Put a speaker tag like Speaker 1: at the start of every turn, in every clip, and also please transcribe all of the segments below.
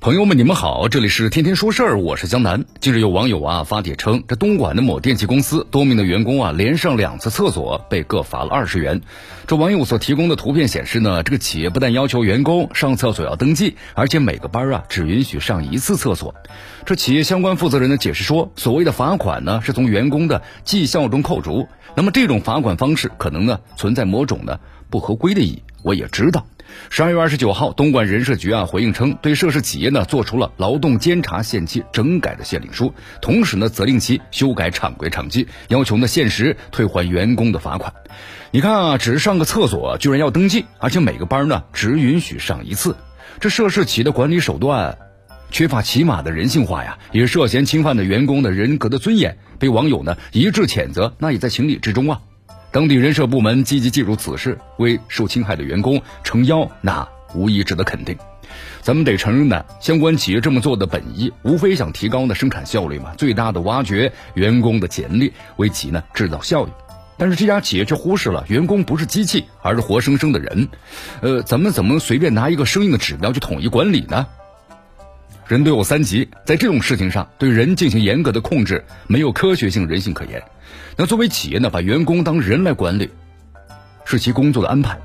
Speaker 1: 朋友们，你们好，这里是天天说事儿，我是江南。近日有网友啊发帖称，这东莞的某电器公司多名的员工啊连上两次厕所，被各罚了二十元。这网友所提供的图片显示呢，这个企业不但要求员工上厕所要登记，而且每个班啊只允许上一次厕所。这企业相关负责人呢解释说，所谓的罚款呢是从员工的绩效中扣除，那么这种罚款方式可能呢存在某种的不合规的意义。我也知道。十二月二十九号，东莞人社局啊回应称，对涉事企业呢做出了劳动监察限期整改的限令书，同时呢责令其修改厂规厂纪，要求呢限时退还员工的罚款。你看啊，只是上个厕所居然要登记，而且每个班呢只允许上一次，这涉事企业的管理手段缺乏起码的人性化呀，也涉嫌侵犯了员工的人格的尊严，被网友呢一致谴责，那也在情理之中啊。当地人社部门积极介入此事，为受侵害的员工撑腰，那无疑值得肯定。咱们得承认呢，相关企业这么做的本意，无非想提高呢生产效率嘛，最大的挖掘员工的潜力，为其呢制造效益。但是这家企业却忽视了员工不是机器，而是活生生的人。呃，咱们怎么能随便拿一个生硬的指标去统一管理呢？人都有三急，在这种事情上，对人进行严格的控制，没有科学性、人性可言。那作为企业呢，把员工当人来管理，是其工作的安排，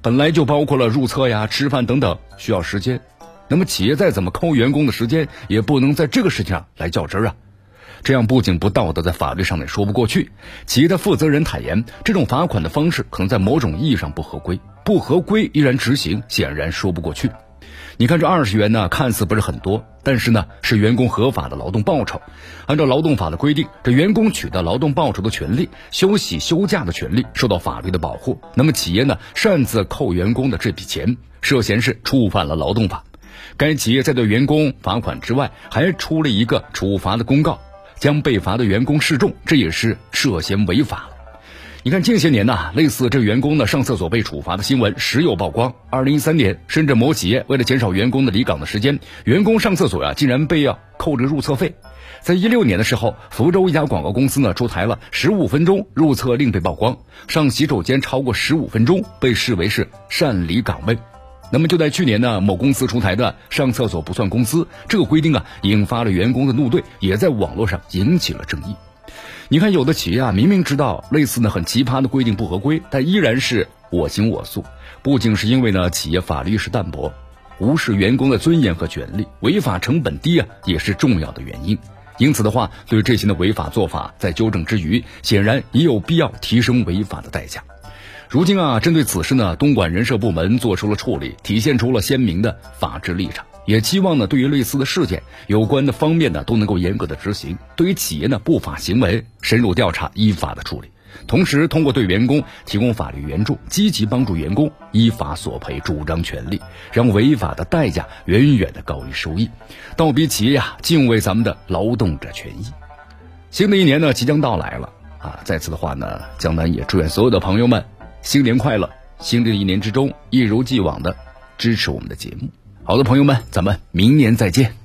Speaker 1: 本来就包括了入厕呀、吃饭等等，需要时间。那么企业再怎么抠员工的时间，也不能在这个事情上来较真儿啊！这样不仅不道德，在法律上也说不过去。企业的负责人坦言，这种罚款的方式可能在某种意义上不合规，不合规依然执行，显然说不过去。你看这二十元呢，看似不是很多，但是呢，是员工合法的劳动报酬。按照劳动法的规定，这员工取得劳动报酬的权利、休息休假的权利受到法律的保护。那么企业呢，擅自扣员工的这笔钱，涉嫌是触犯了劳动法。该企业在对员工罚款之外，还出了一个处罚的公告，将被罚的员工示众，这也是涉嫌违法。你看近些年呢，类似这员工呢上厕所被处罚的新闻时有曝光。二零一三年，深圳某企业为了减少员工的离岗的时间，员工上厕所呀竟然被要扣着入厕费。在一六年的时候，福州一家广告公司呢出台了十五分钟入厕令被曝光，上洗手间超过十五分钟被视为是擅离岗位。那么就在去年呢，某公司出台的上厕所不算工资这个规定啊，引发了员工的怒怼，也在网络上引起了争议。你看，有的企业啊，明明知道类似呢很奇葩的规定不合规，但依然是我行我素。不仅是因为呢企业法律意识淡薄，无视员工的尊严和权利，违法成本低啊，也是重要的原因。因此的话，对这些的违法做法，在纠正之余，显然也有必要提升违法的代价。如今啊，针对此事呢，东莞人社部门做出了处理，体现出了鲜明的法治立场。也期望呢，对于类似的事件，有关的方面呢都能够严格的执行；对于企业呢不法行为，深入调查，依法的处理。同时，通过对员工提供法律援助，积极帮助员工依法索赔，主张权利，让违法的代价远远的高于收益，倒逼企业呀敬畏咱们的劳动者权益。新的一年呢即将到来了啊！在此的话呢，江南也祝愿所有的朋友们新年快乐！新的一年之中，一如既往的支持我们的节目。好的，朋友们，咱们明年再见。